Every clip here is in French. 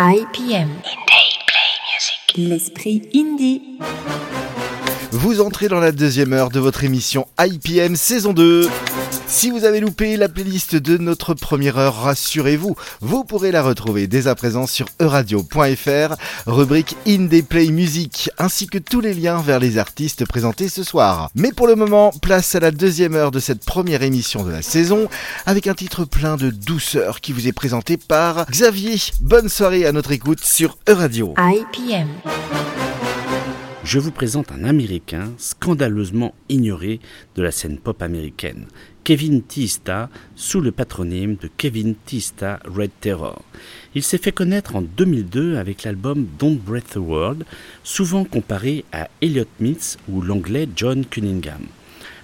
IPM. L'esprit indie. Vous entrez dans la deuxième heure de votre émission IPM saison 2. Si vous avez loupé la playlist de notre première heure, rassurez-vous, vous pourrez la retrouver dès à présent sur euradio.fr, rubrique Indie Play Music, ainsi que tous les liens vers les artistes présentés ce soir. Mais pour le moment, place à la deuxième heure de cette première émission de la saison, avec un titre plein de douceur qui vous est présenté par Xavier. Bonne soirée à notre écoute sur Euradio. IPM. Je vous présente un Américain scandaleusement ignoré de la scène pop américaine, Kevin Tista, sous le patronyme de Kevin Tista Red Terror. Il s'est fait connaître en 2002 avec l'album Don't Breath the World, souvent comparé à Elliott Smith ou l'anglais John Cunningham.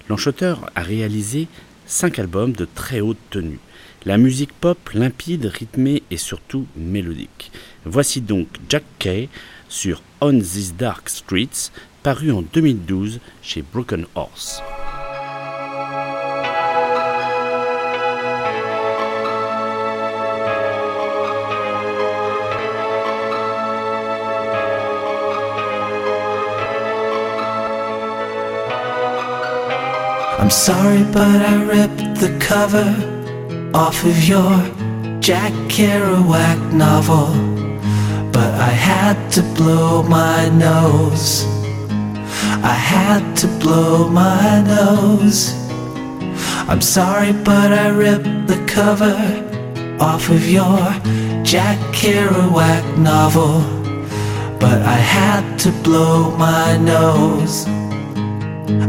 L'enchanteur a réalisé cinq albums de très haute tenue. La musique pop limpide, rythmée et surtout mélodique. Voici donc Jack Kay sur On These Dark Streets, paru en 2012 chez Broken Horse. I'm sorry, but I ripped the cover off of your Jack Kerouac novel. I had to blow my nose. I had to blow my nose. I'm sorry, but I ripped the cover off of your Jack Kerouac novel. But I had to blow my nose.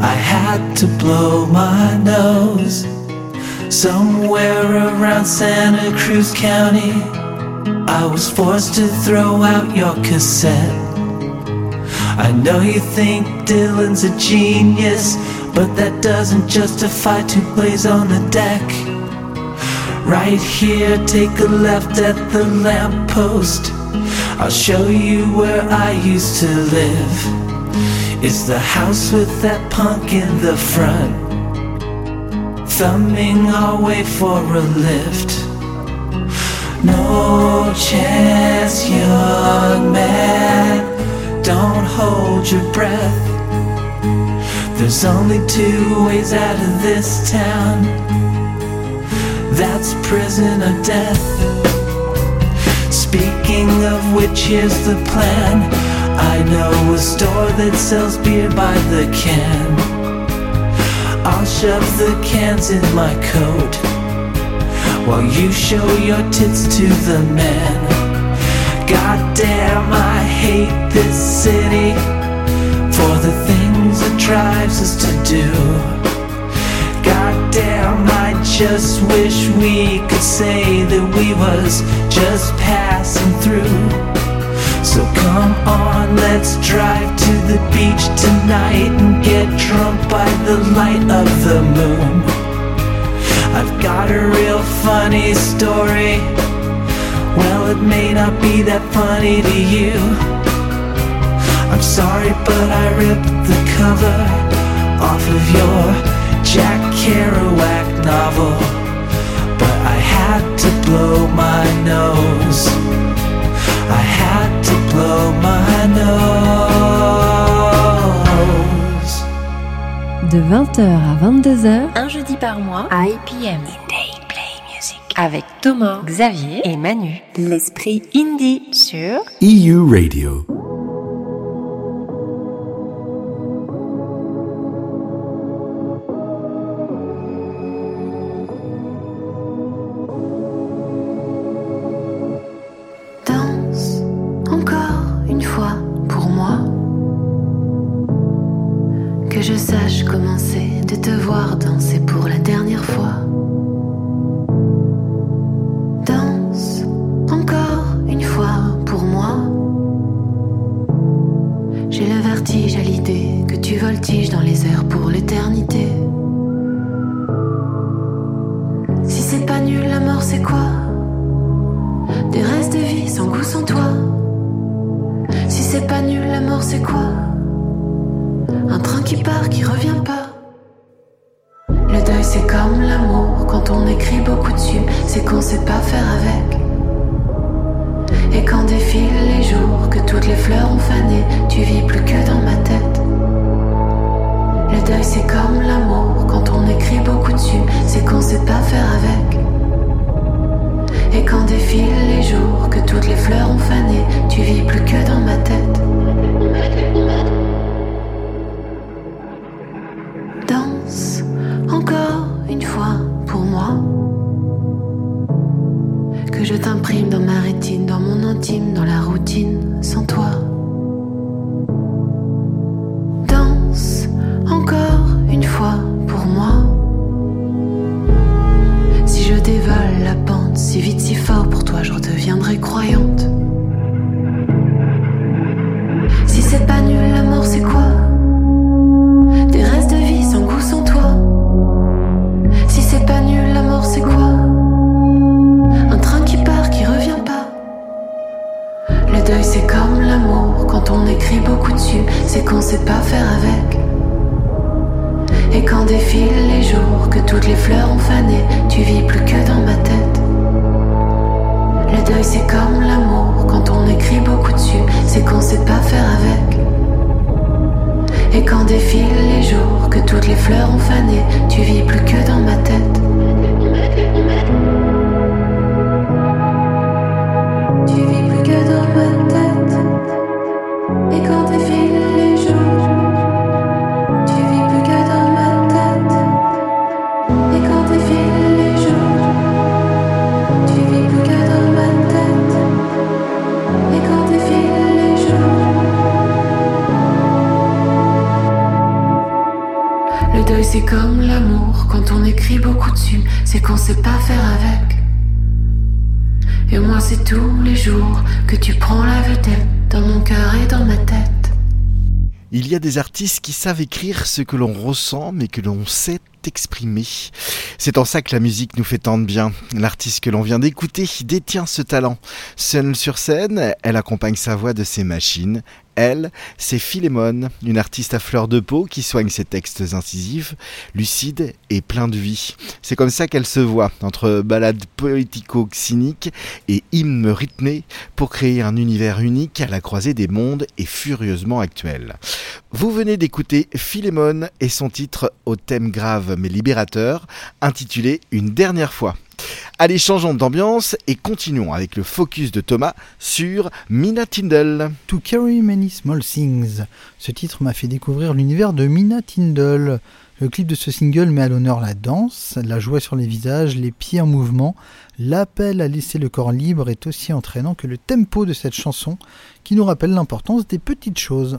I had to blow my nose somewhere around Santa Cruz County. I was forced to throw out your cassette. I know you think Dylan's a genius, but that doesn't justify two plays on the deck. Right here, take a left at the lamppost. I'll show you where I used to live. It's the house with that punk in the front, thumbing our way for a lift. No chance, young man, don't hold your breath. There's only two ways out of this town that's prison or death. Speaking of which, here's the plan. I know a store that sells beer by the can. I'll shove the cans in my coat while you show your tits to the men. God damn, I hate this city for the things it drives us to do. God damn, I just wish we could say that we was just passing through. So come on, let's drive to the beach tonight and get drunk by the light of the moon. I've got a real funny story. Well, it may not be that funny to you. I'm sorry, but I ripped the cover off of your Jack Kerouac novel. But I had to blow my nose. De 20h à 22h, un jeudi par mois, IPM. Avec Thomas, Xavier et Manu. L'esprit indie sur EU Radio. Y a des artistes qui savent écrire ce que l'on ressent mais que l'on sait exprimer. C'est en ça que la musique nous fait tant de bien. L'artiste que l'on vient d'écouter détient ce talent. Seule sur scène, elle accompagne sa voix de ses machines. Elle, c'est Philémon, une artiste à fleur de peau qui soigne ses textes incisifs, lucides et pleins de vie. C'est comme ça qu'elle se voit, entre ballades poético-cyniques et hymnes rythmés, pour créer un univers unique à la croisée des mondes et furieusement actuel. Vous venez d'écouter Philémon et son titre au thème grave mais libérateur, intitulé Une dernière fois. Allez, changeons d'ambiance et continuons avec le focus de Thomas sur Mina Tindall. To Carry Many Small Things. Ce titre m'a fait découvrir l'univers de Mina Tindall. Le clip de ce single met à l'honneur la danse, la joie sur les visages, les pieds en mouvement. L'appel à laisser le corps libre est aussi entraînant que le tempo de cette chanson qui nous rappelle l'importance des petites choses.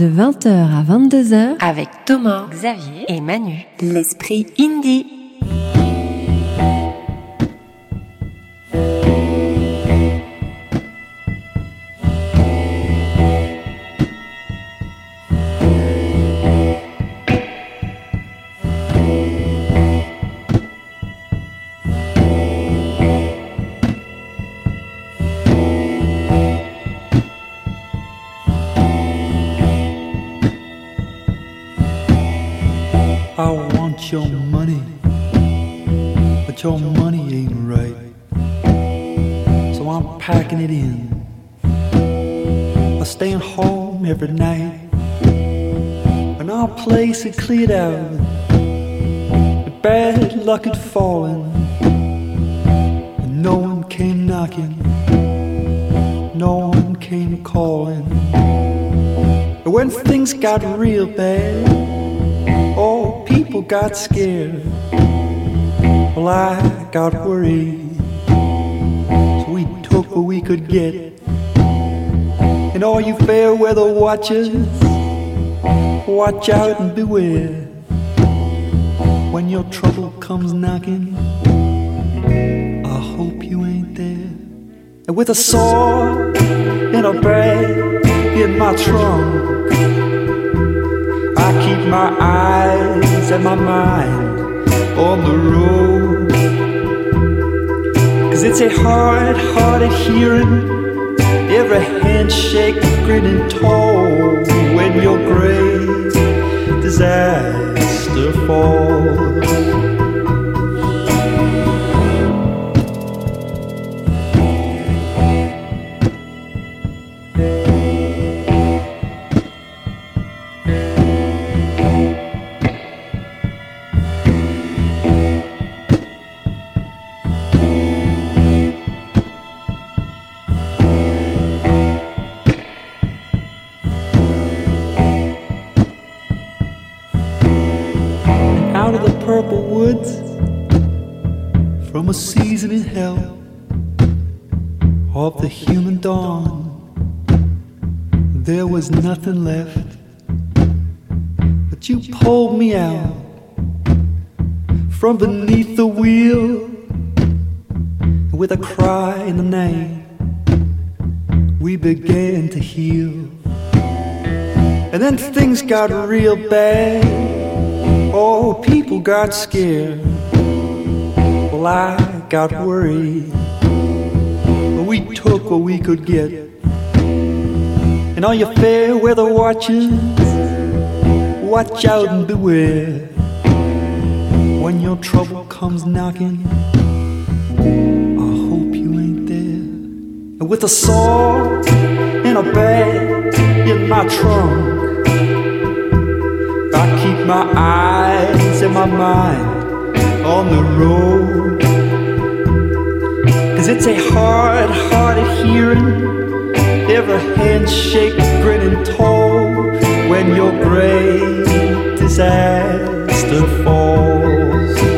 De 20h à 22h, avec Thomas, Xavier et Manu. L'esprit indie. Packing it in. I'm staying home every night. When our place had cleared out, the bad luck had fallen, and no one came knocking, no one came calling. And when things got real bad, Oh, people got scared. Well, I got worried. Took what we could get. And all you fair weather watchers, watch out and beware. When your trouble comes knocking, I hope you ain't there. And with a sword and a bag in my trunk. I keep my eyes and my mind on the road. Cause it's a hard, hard hearing every handshake, grinning toe when your great disaster falls. Nothing left, but you pulled me out from beneath the wheel with a cry in the night. We began to heal, and then things got real bad. Oh, people got scared. Well, I got worried. But we took what we could get. And all your fair weather watchers, watch out and beware. When your trouble comes knocking, I hope you ain't there. And with a sword and a bag in my trunk. I keep my eyes and my mind on the road. Cause it's a hard, hard hearing every handshake, grin and toe when your great disaster falls.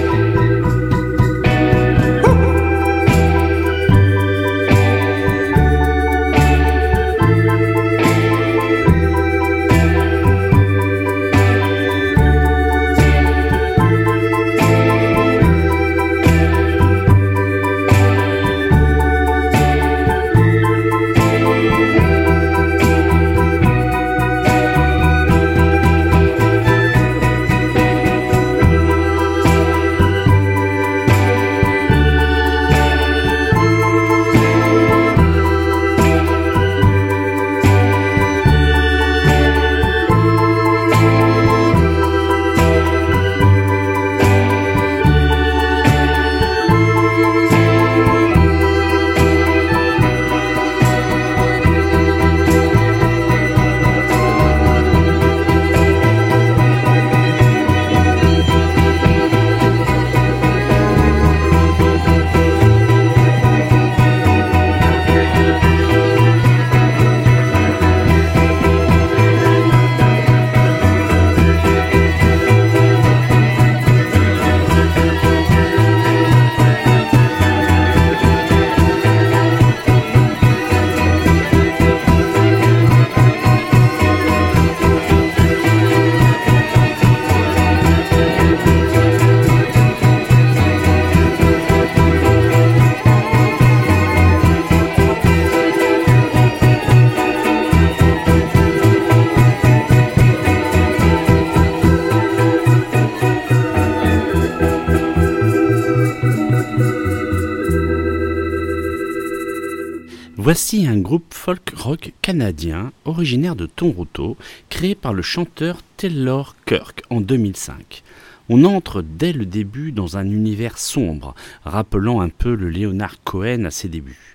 Voici un groupe folk rock canadien originaire de Toronto, créé par le chanteur Taylor Kirk en 2005. On entre dès le début dans un univers sombre, rappelant un peu le Leonard Cohen à ses débuts.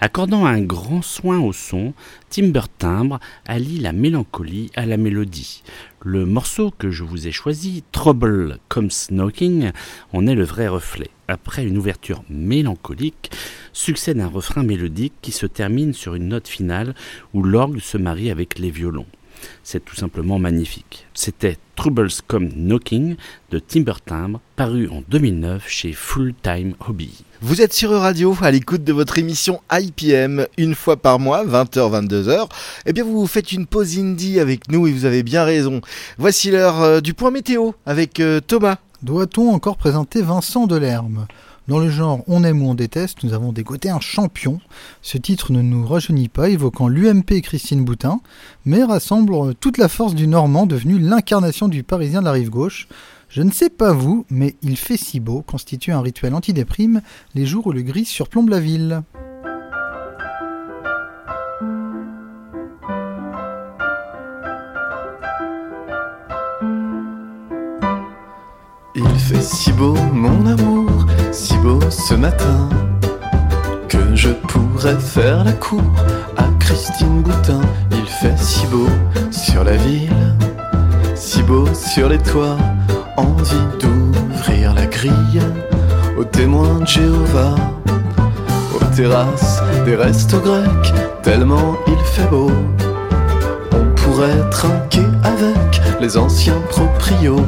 Accordant un grand soin au son, Timber Timbre allie la mélancolie à la mélodie. Le morceau que je vous ai choisi, Trouble Comes Knocking, en est le vrai reflet. Après une ouverture mélancolique, succède un refrain mélodique qui se termine sur une note finale où l'orgue se marie avec les violons. C'est tout simplement magnifique. C'était Troubles Come Knocking de Timber Timbre, paru en 2009 chez Full Time Hobby. Vous êtes sur Radio, à l'écoute de votre émission IPM, une fois par mois, 20h, 22h. Eh bien, vous faites une pause indie avec nous et vous avez bien raison. Voici l'heure euh, du point météo avec euh, Thomas. Doit-on encore présenter Vincent Delerme? Dans le genre On aime ou on déteste, nous avons dégoté un champion. Ce titre ne nous rajeunit pas, évoquant l'UMP et Christine Boutin, mais rassemble toute la force du Normand devenu l'incarnation du Parisien de la rive gauche. Je ne sais pas vous, mais Il fait si beau constitue un rituel antidéprime les jours où le gris surplombe la ville. Il fait si beau, mon amour, si beau ce matin, que je pourrais faire la cour à Christine Boutin. Il fait si beau sur la ville, si beau sur les toits, envie d'ouvrir la grille aux témoins de Jéhovah, aux terrasses des restos grecs, tellement il fait beau. On pourrait trinquer avec les anciens proprios.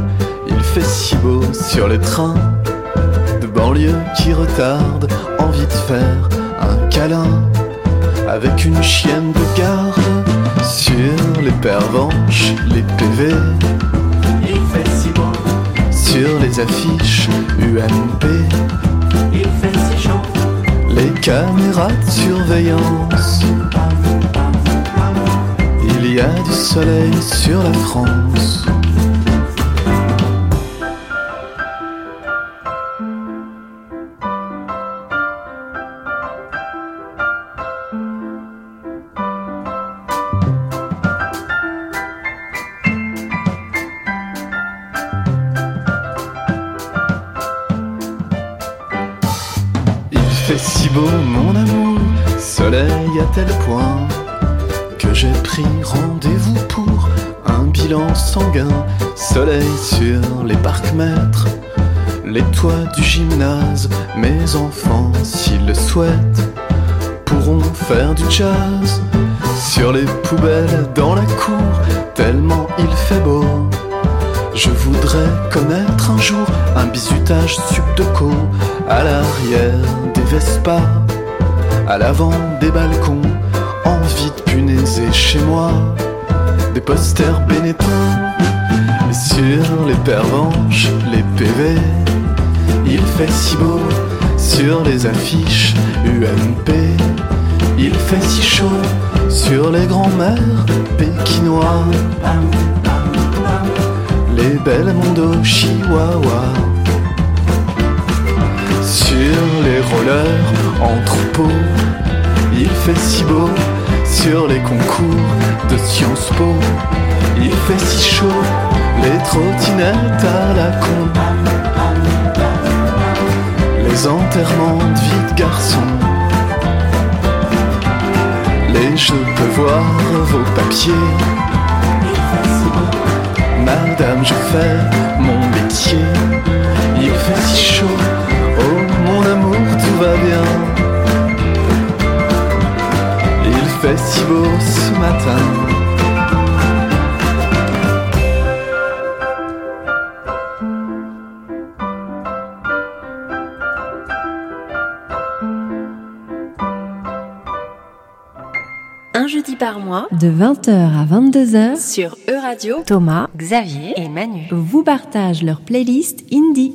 Il fait si beau sur les trains banlieue qui retardent. Envie de faire un câlin avec une chienne de garde sur les pervenches, les PV. Il fait si beau sur les affiches UMP. Il fait si chaud les caméras de surveillance. Il y a du soleil sur la France. Tel point que j'ai pris rendez-vous pour un bilan sanguin. Soleil sur les parcs-mètres, les toits du gymnase. Mes enfants, s'ils le souhaitent, pourront faire du jazz sur les poubelles dans la cour, tellement il fait beau. Je voudrais connaître un jour un bizutage subdeco à l'arrière des Vespas, à l'avant des balcons, envie de punaiser chez moi des posters Benetton et sur les pervenches, les PV. Il fait si beau sur les affiches UMP. Il fait si chaud sur les grands-mères pékinois les belles mondo chihuahua Sur les rollers en troupeau Il fait si beau sur les concours de Sciences Po Il fait si chaud les trottinettes à la con Les enterrements de vie de garçons Les je peux voir vos papiers Madame, je fais mon métier. Il fait si chaud, oh mon amour, tout va bien. Fait si beau ce matin. Un jeudi par mois, de 20h à 22h, sur E-Radio, Thomas, Xavier et Manu. vous partagent leur playlist Indie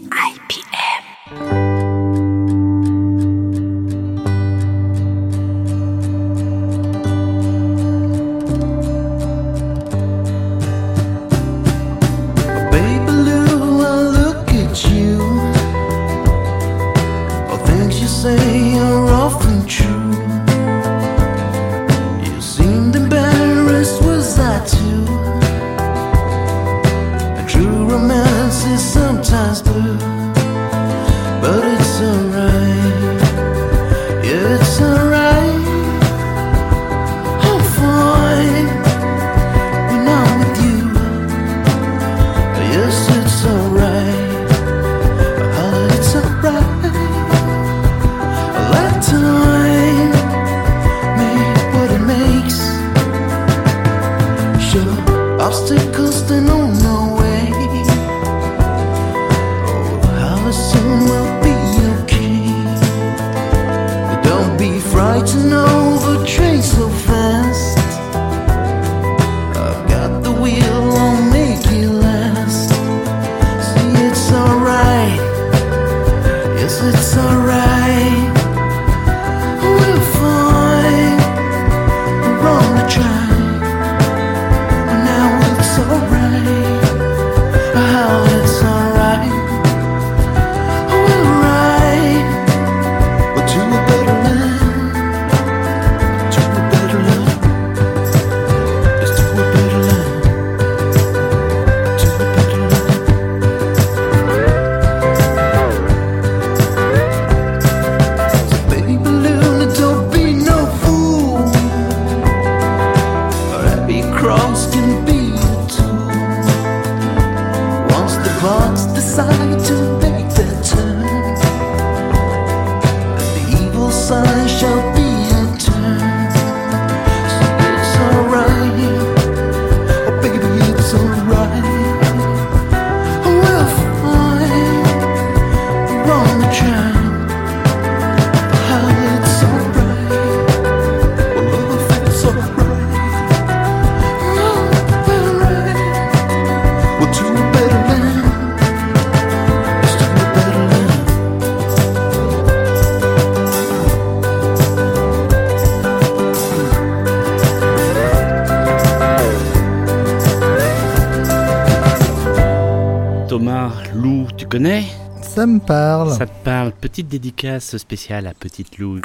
connais Ça me parle. Ça te parle Petite dédicace spéciale à Petite Lou.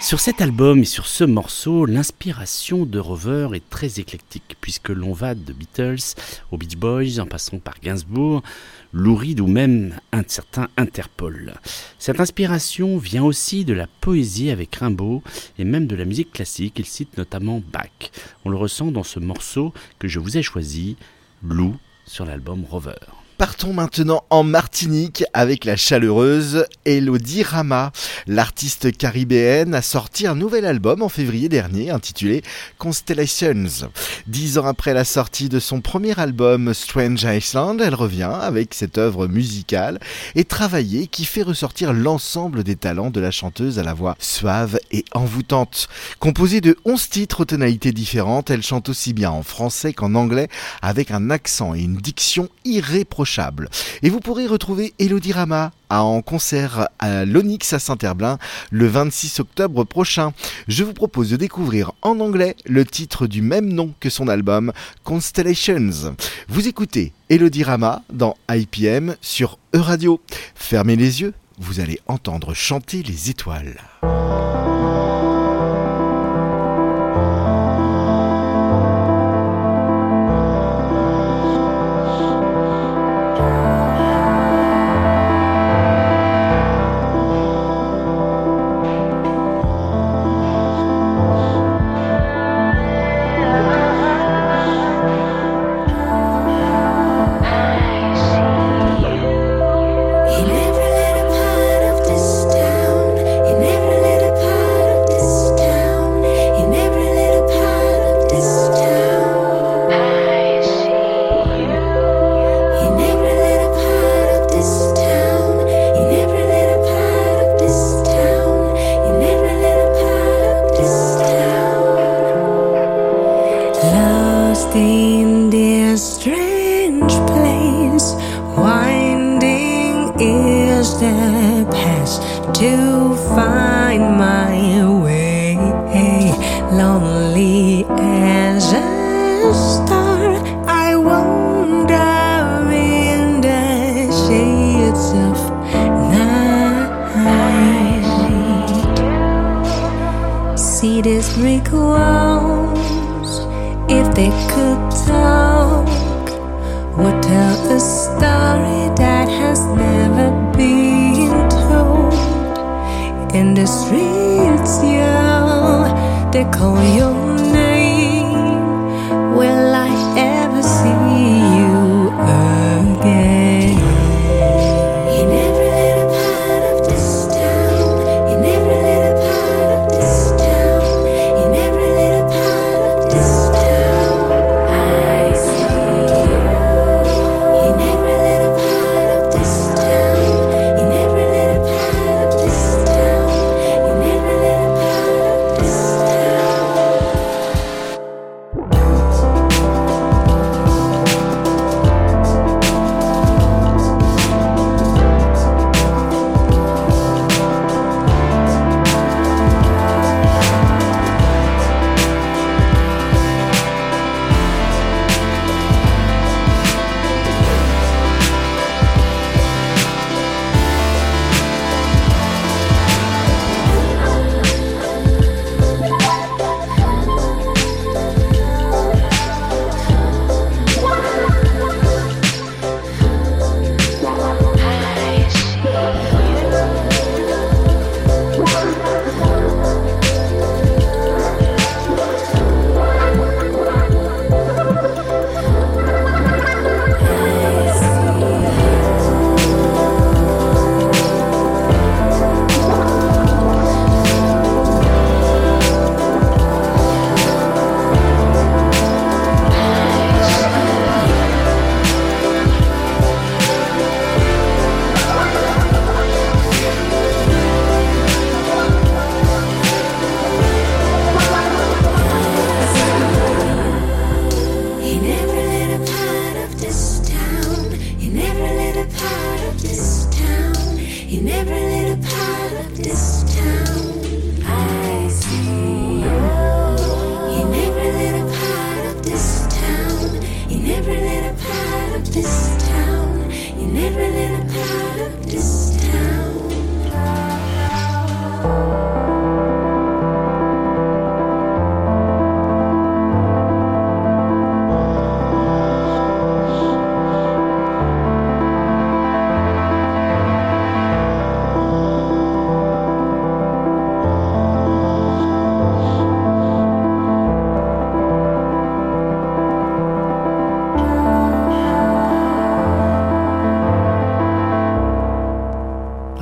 Sur cet album et sur ce morceau, l'inspiration de Rover est très éclectique, puisque l'on va de Beatles aux Beach Boys, en passant par Gainsbourg, Lou Reed ou même un certain Interpol. Cette inspiration vient aussi de la poésie avec Rimbaud et même de la musique classique, il cite notamment Bach. On le ressent dans ce morceau que je vous ai choisi, Lou, sur l'album Rover. Partons maintenant en Martinique avec la chaleureuse Elodie Rama. L'artiste caribéenne a sorti un nouvel album en février dernier intitulé Constellations. Dix ans après la sortie de son premier album Strange Iceland, elle revient avec cette œuvre musicale et travaillée qui fait ressortir l'ensemble des talents de la chanteuse à la voix suave et envoûtante. Composée de 11 titres aux tonalités différentes, elle chante aussi bien en français qu'en anglais avec un accent et une diction Et vous pourrez retrouver Elodie Rama en concert à l'Onyx à Saint-Herblain le 26 octobre prochain. Je vous propose de découvrir en anglais le titre du même nom que son album Constellations. Vous écoutez Elodie Rama dans IPM sur E-Radio. Fermez les yeux, vous allez entendre chanter les étoiles.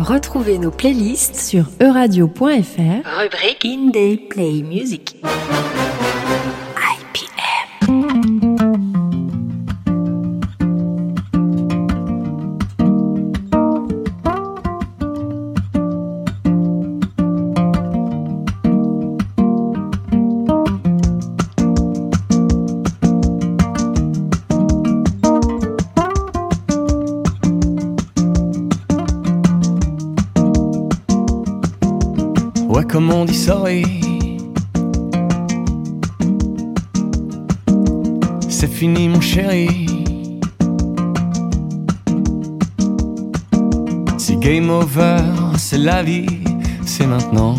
Retrouvez nos playlists sur euradio.fr, rubrique Indie Play Music. C'est fini, mon chéri. C'est game over, c'est la vie, c'est maintenant.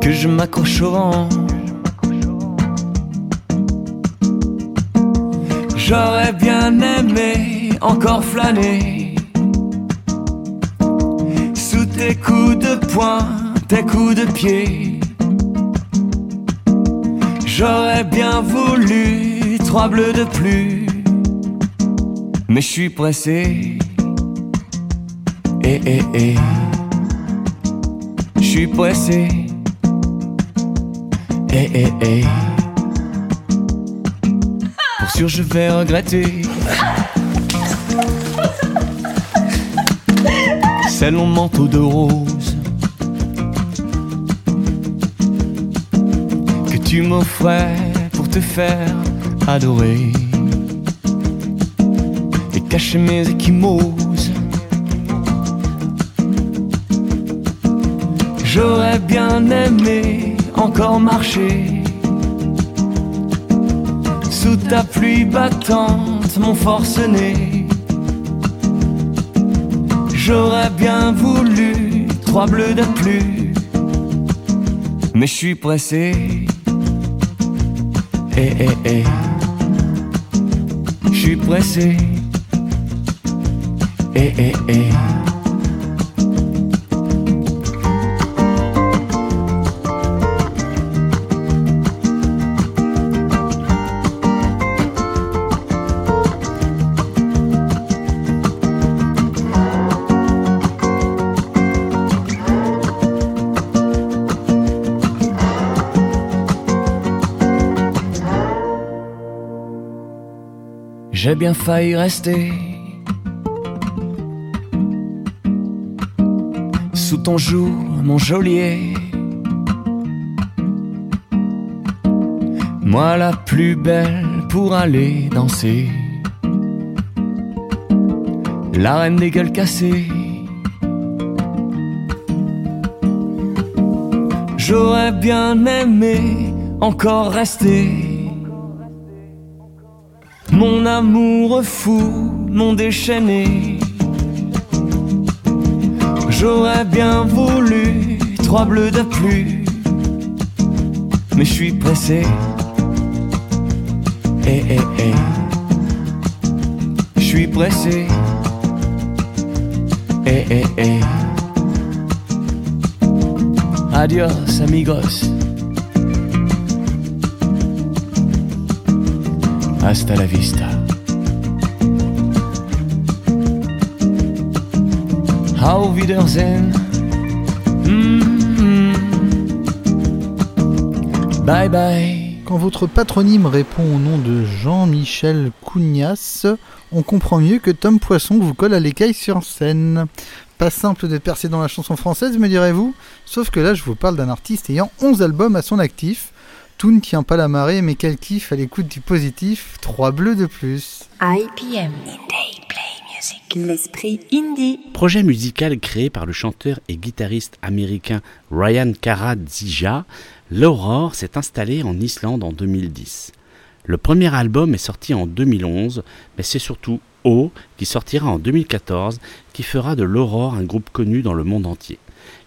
Que je m'accroche au vent. J'aurais bien aimé encore flâner de poing, tes coups de pied. J'aurais bien voulu trois bleus de plus, mais je suis pressé. Eh eh eh, je suis pressé. Eh eh eh, pour sûr je vais regretter. C'est long manteau de rose tu m'offrais pour te faire adorer et cacher mes échymoses. J'aurais bien aimé encore marcher sous ta pluie battante, mon forcené. J'aurais bien voulu trois bleus de plus, mais je suis pressé. Eh eh eh, je suis pressé. Eh eh eh, j'ai bien failli rester. Sous ton jour, mon geôlier. Moi la plus belle pour aller danser. La reine des gueules cassées. J'aurais bien aimé encore rester. Mon amour fou, mon déchaîné. J'aurais bien voulu trois bleus de plus. Mais je suis pressé. Eh eh eh. Je suis pressé. Eh eh eh. Adios amigos. Hasta la vista. Auf Wiedersehen. Mm, mm. Bye bye. Quand votre patronyme répond au nom de Jean-Michel Cougnas, on comprend mieux que Tom Poisson vous colle à l'écaille sur scène. Pas simple de percer dans la chanson française, me direz-vous Sauf que là, je vous parle d'un artiste ayant 11 albums à son actif. Tout ne tient pas la marée, mais quel kiff à l'écoute du positif, 3 bleus de plus. IPM. Indie Play Music. L'esprit indie. Projet musical créé par le chanteur et guitariste américain Ryan Karadija, l'Aurore s'est installé en Islande en 2010. Le premier album est sorti en 2011, mais c'est surtout O qui sortira en 2014 qui fera de l'Aurore un groupe connu dans le monde entier.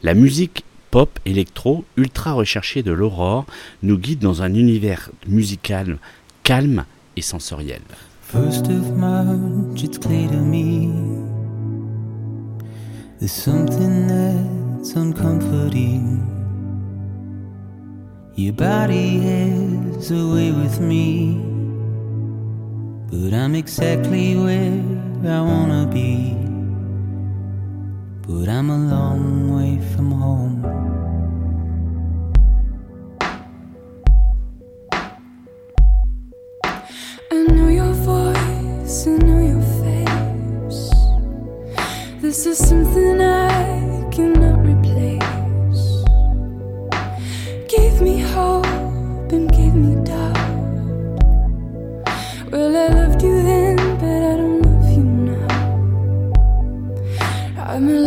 La musique pop électro ultra recherchée de l'Aurore nous guide dans un univers musical calme et sensoriel. First of March, it's clear to me there's something that's uncomforting. Your body has a way with me, but I'm exactly where I wanna be. But I'm a long way from home. I know your face. This is something I cannot replace. Gave me hope and gave me doubt. Well, I loved you then, but I don't love you now. I'm a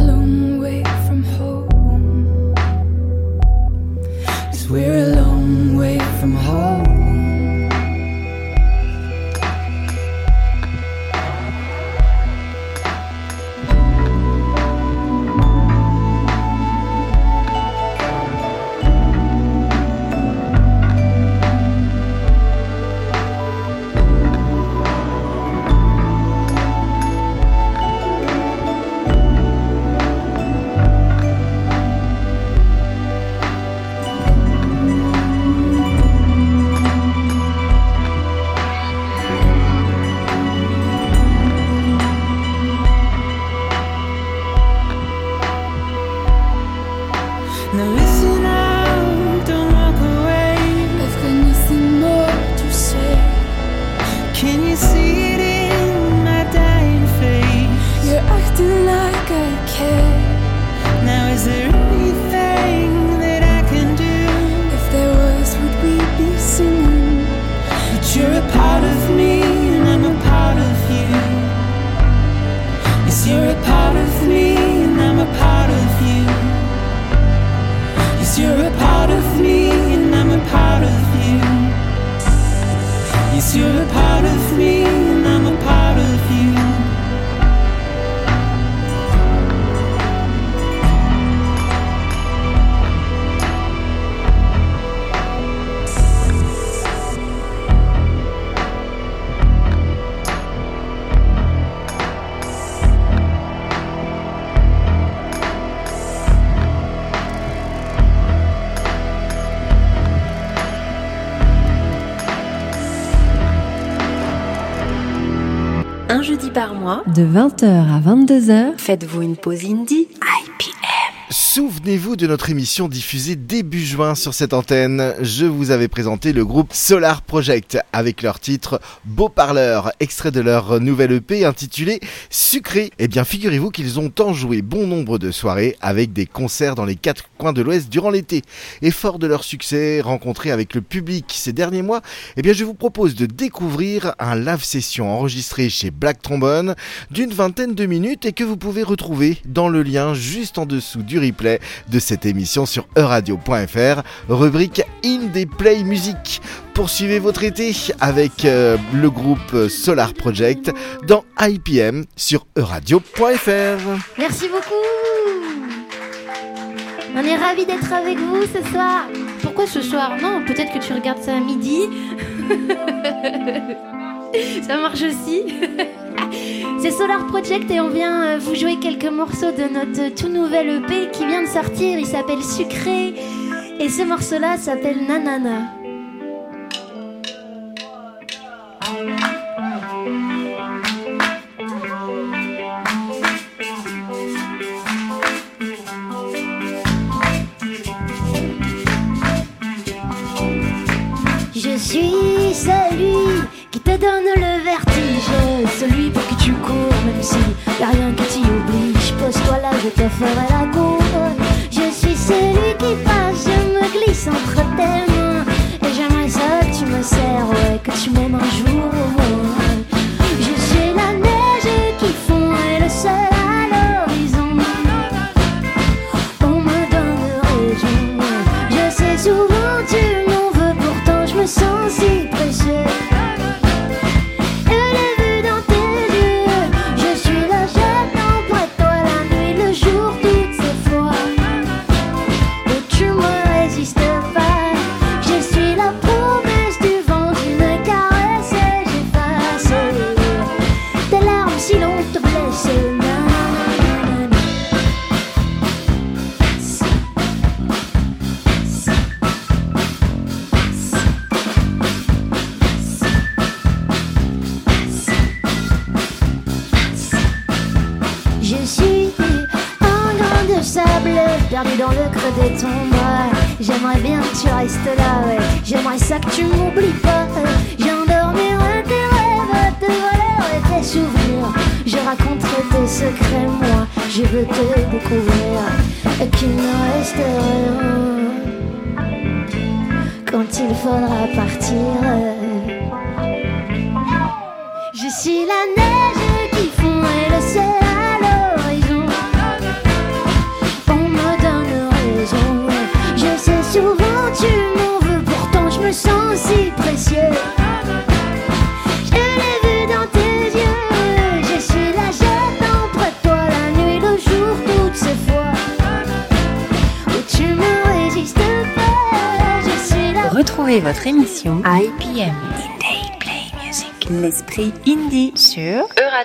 Un jeudi par mois, de 20h à 22h, faites-vous une pause indie. Souvenez-vous de notre émission diffusée début juin sur cette antenne. Je vous avais présenté le groupe Solar Project avec leur titre Beau Parleur, extrait de leur nouvelle EP intitulée Sucré. Eh bien, figurez-vous qu'ils ont enjoué bon nombre de soirées avec des concerts dans les quatre coins de l'Ouest durant l'été. Et fort de leur succès rencontré avec le public ces derniers mois, eh bien, je vous propose de découvrir un live session enregistré chez Black Trombone d'une vingtaine de minutes et que vous pouvez retrouver dans le lien juste en dessous du replay de cette émission sur euradio.fr, rubrique Indie Play Music. Poursuivez votre été avec euh, le groupe Solar Project dans IPM sur euradio.fr. Merci beaucoup. On est ravis d'être avec vous ce soir. Pourquoi ce soir? Non, peut-être que tu regardes ça à midi. ça marche aussi. C'est Solar Project et on vient euh, vous jouer quelques morceaux de notre tout nouvel EP qui vient de sortir. Il s'appelle Sucré et ce morceau-là s'appelle Nanana. Je suis celui qui te donne le vertige, celui pour qui tu cours, même si y a rien qui t'y oblige. Pose-toi là, je te ferai la cour. Je suis celui qui passe, je me glisse entre tes mains. Et j'aimerais ça que tu me sers, ouais, que tu m'aimes un jour.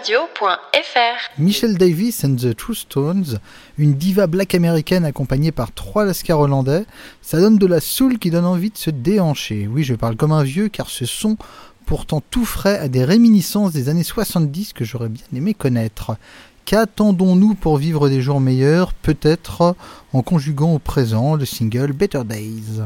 Sur euradio.fr. Michelle Davis and the True Stones, une diva black américaine accompagnée par trois lascars hollandais, ça donne de la soul qui donne envie de se déhancher. Oui, je parle comme un vieux car ce son pourtant tout frais a des réminiscences des années 70 que j'aurais bien aimé connaître. Qu'attendons-nous pour vivre des jours meilleurs Peut-être en conjuguant au présent le single better days.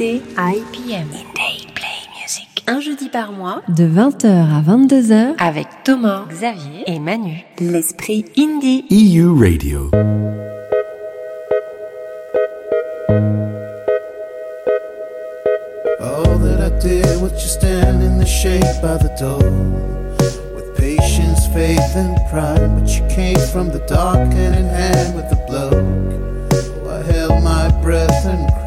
écoutez IPM Indie Play Music. Un jeudi par mois de 20h à 22h avec Thomas, Xavier et Manu. L'esprit indie. EU Radio. All that I did was just stand in the shade by the door. With patience, faith, and pride. But you came from the dark and in hand with the blow. I held my breath and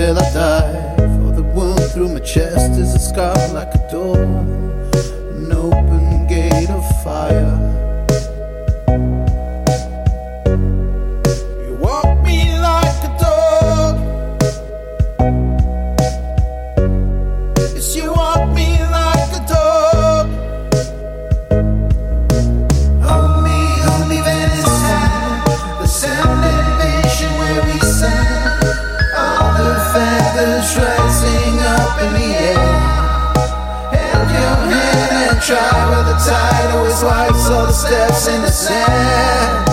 till I die. For the wound through my chest is a scar like a door. Steps in the sand.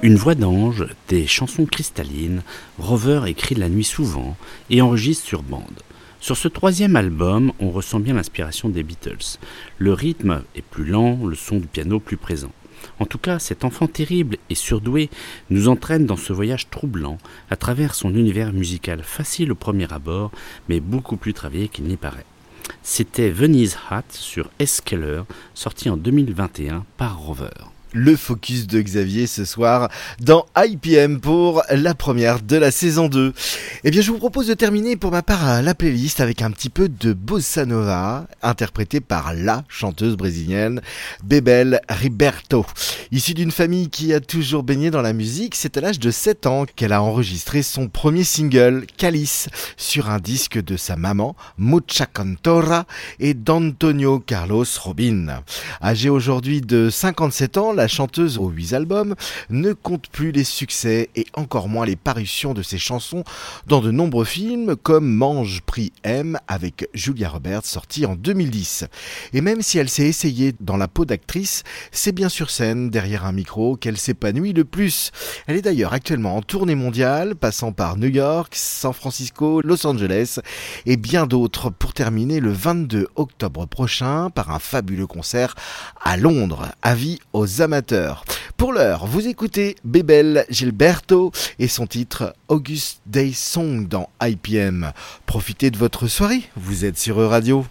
Une voix d'ange, des chansons cristallines, Rover écrit la nuit souvent et enregistre sur bande. Sur ce troisième album, on ressent bien l'inspiration des Beatles. Le rythme est plus lent, le son du piano plus présent. En tout cas, cet enfant terrible et surdoué nous entraîne dans ce voyage troublant à travers son univers musical facile au premier abord, mais beaucoup plus travaillé qu'il n'y paraît. C'était Venise Hat sur Escaler, sorti en 2021 par Rover. Le focus de Xavier ce soir dans IPM pour la première de la saison 2. Eh bien, je vous propose de terminer pour ma part la playlist avec un petit peu de bossa nova interprétée par la chanteuse brésilienne Bebel Riberto. Issue d'une famille qui a toujours baigné dans la musique, c'est à l'âge de 7 ans qu'elle a enregistré son premier single, Calice, sur un disque de sa maman, Mucha Cantora, et d'Antonio Carlos Robin. Âgée aujourd'hui de 57 ans, la chanteuse aux 8 albums ne compte plus les succès et encore moins les parutions de ses chansons dans de nombreux films comme Mange Prix M avec Julia Roberts sorti en 2010. Et même si elle s'est essayée dans la peau d'actrice, c'est bien sur scène, derrière un micro, qu'elle s'épanouit le plus. Elle est d'ailleurs actuellement en tournée mondiale, passant par New York, San Francisco, Los Angeles et bien d'autres pour terminer le 22 octobre prochain par un fabuleux concert à Londres. Avis aux amateurs. Pour l'heure, vous écoutez Bebel Gilberto et son titre August Day Song dans IPM. Profitez de votre soirée, vous êtes sur Radio.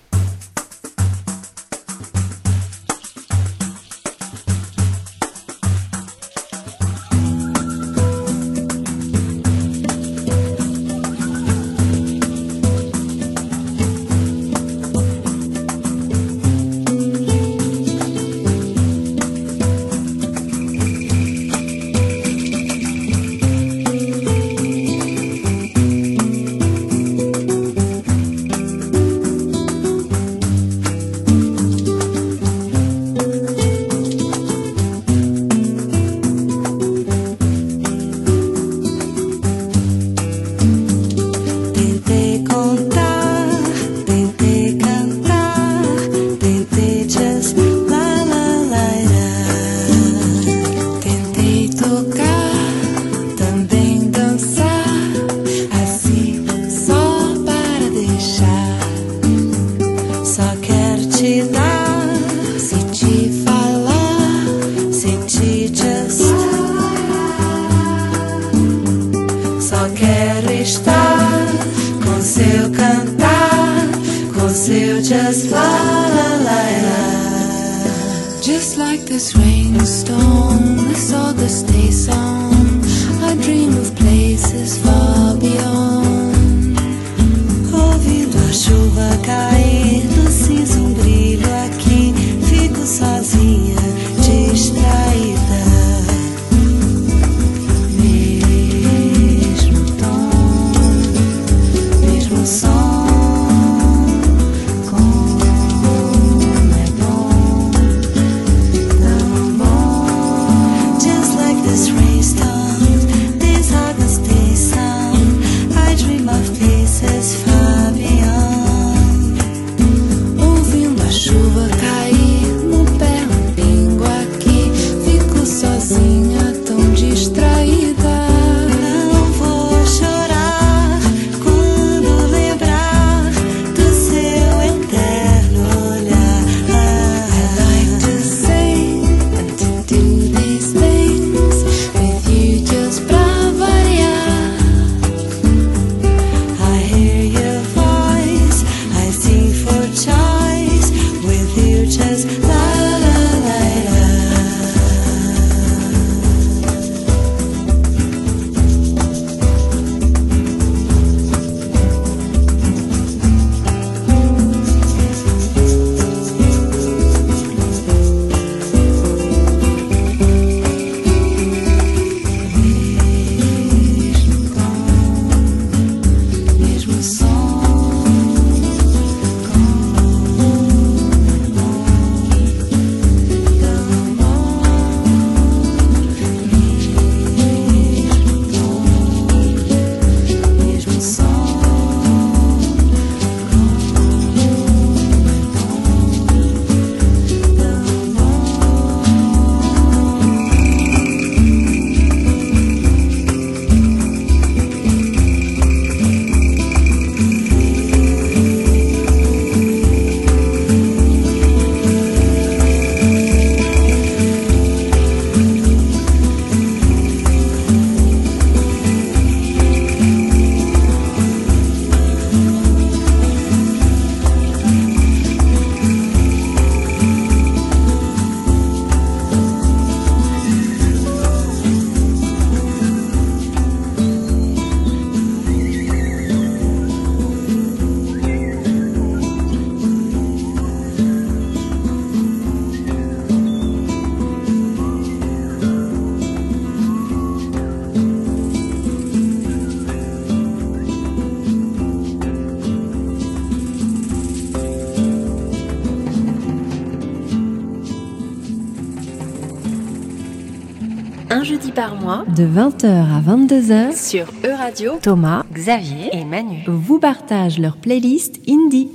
De 20h à 22h, sur E-Radio, Thomas, Xavier et Manu. vous partagent leur playlist Indie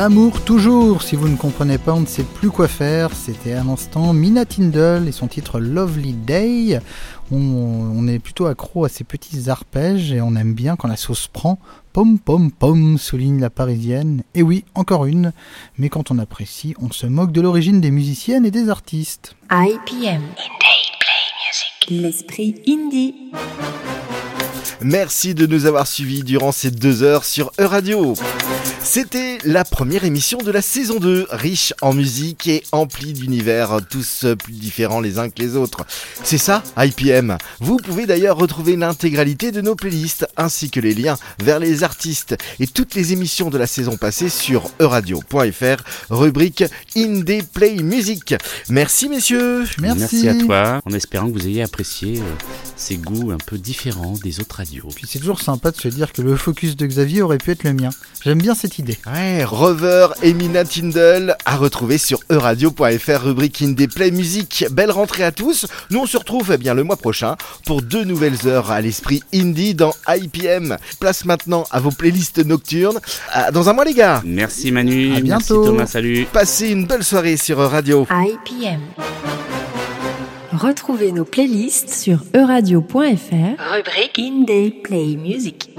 L'amour toujours, si vous ne comprenez pas, on ne sait plus quoi faire. C'était à l'instant Mina Tindall et son titre Lovely Day. On, on est plutôt accro à ces petits arpèges et on aime bien quand la sauce prend. Pom pom pom, souligne la parisienne. Et oui, encore une. Mais quand on apprécie, on se moque de l'origine des musiciennes et des artistes. IPM. Indie Play Music. L'esprit indie. Merci de nous avoir suivis durant ces deux heures sur E-Radio. C'était la première émission de la saison 2, riche en musique et emplie d'univers, tous plus différents les uns que les autres. C'est ça, IPM. Vous pouvez d'ailleurs retrouver l'intégralité de nos playlists, ainsi que les liens vers les artistes et toutes les émissions de la saison passée sur euradio.fr, rubrique Indie Play Music. Merci messieurs. Merci à toi, en espérant que vous ayez apprécié euh, ces goûts un peu différents des autres radios. Puis c'est toujours sympa de se dire que le focus de Xavier aurait pu être le mien. J'aime bien cette idée. Ouais, Rover et Mina Tindall à retrouver sur euradio.fr rubrique Indie Play Music. Belle rentrée à tous. Nous on se retrouve eh bien le mois prochain pour deux nouvelles heures à l'esprit indie dans IPM. Place maintenant à vos playlists nocturnes. À- Dans un mois les gars. Merci Manu, À merci bientôt. Thomas, salut. Passez une belle soirée sur Radio. IPM. Retrouvez nos playlists sur euradio.fr, rubrique Indie Play Music.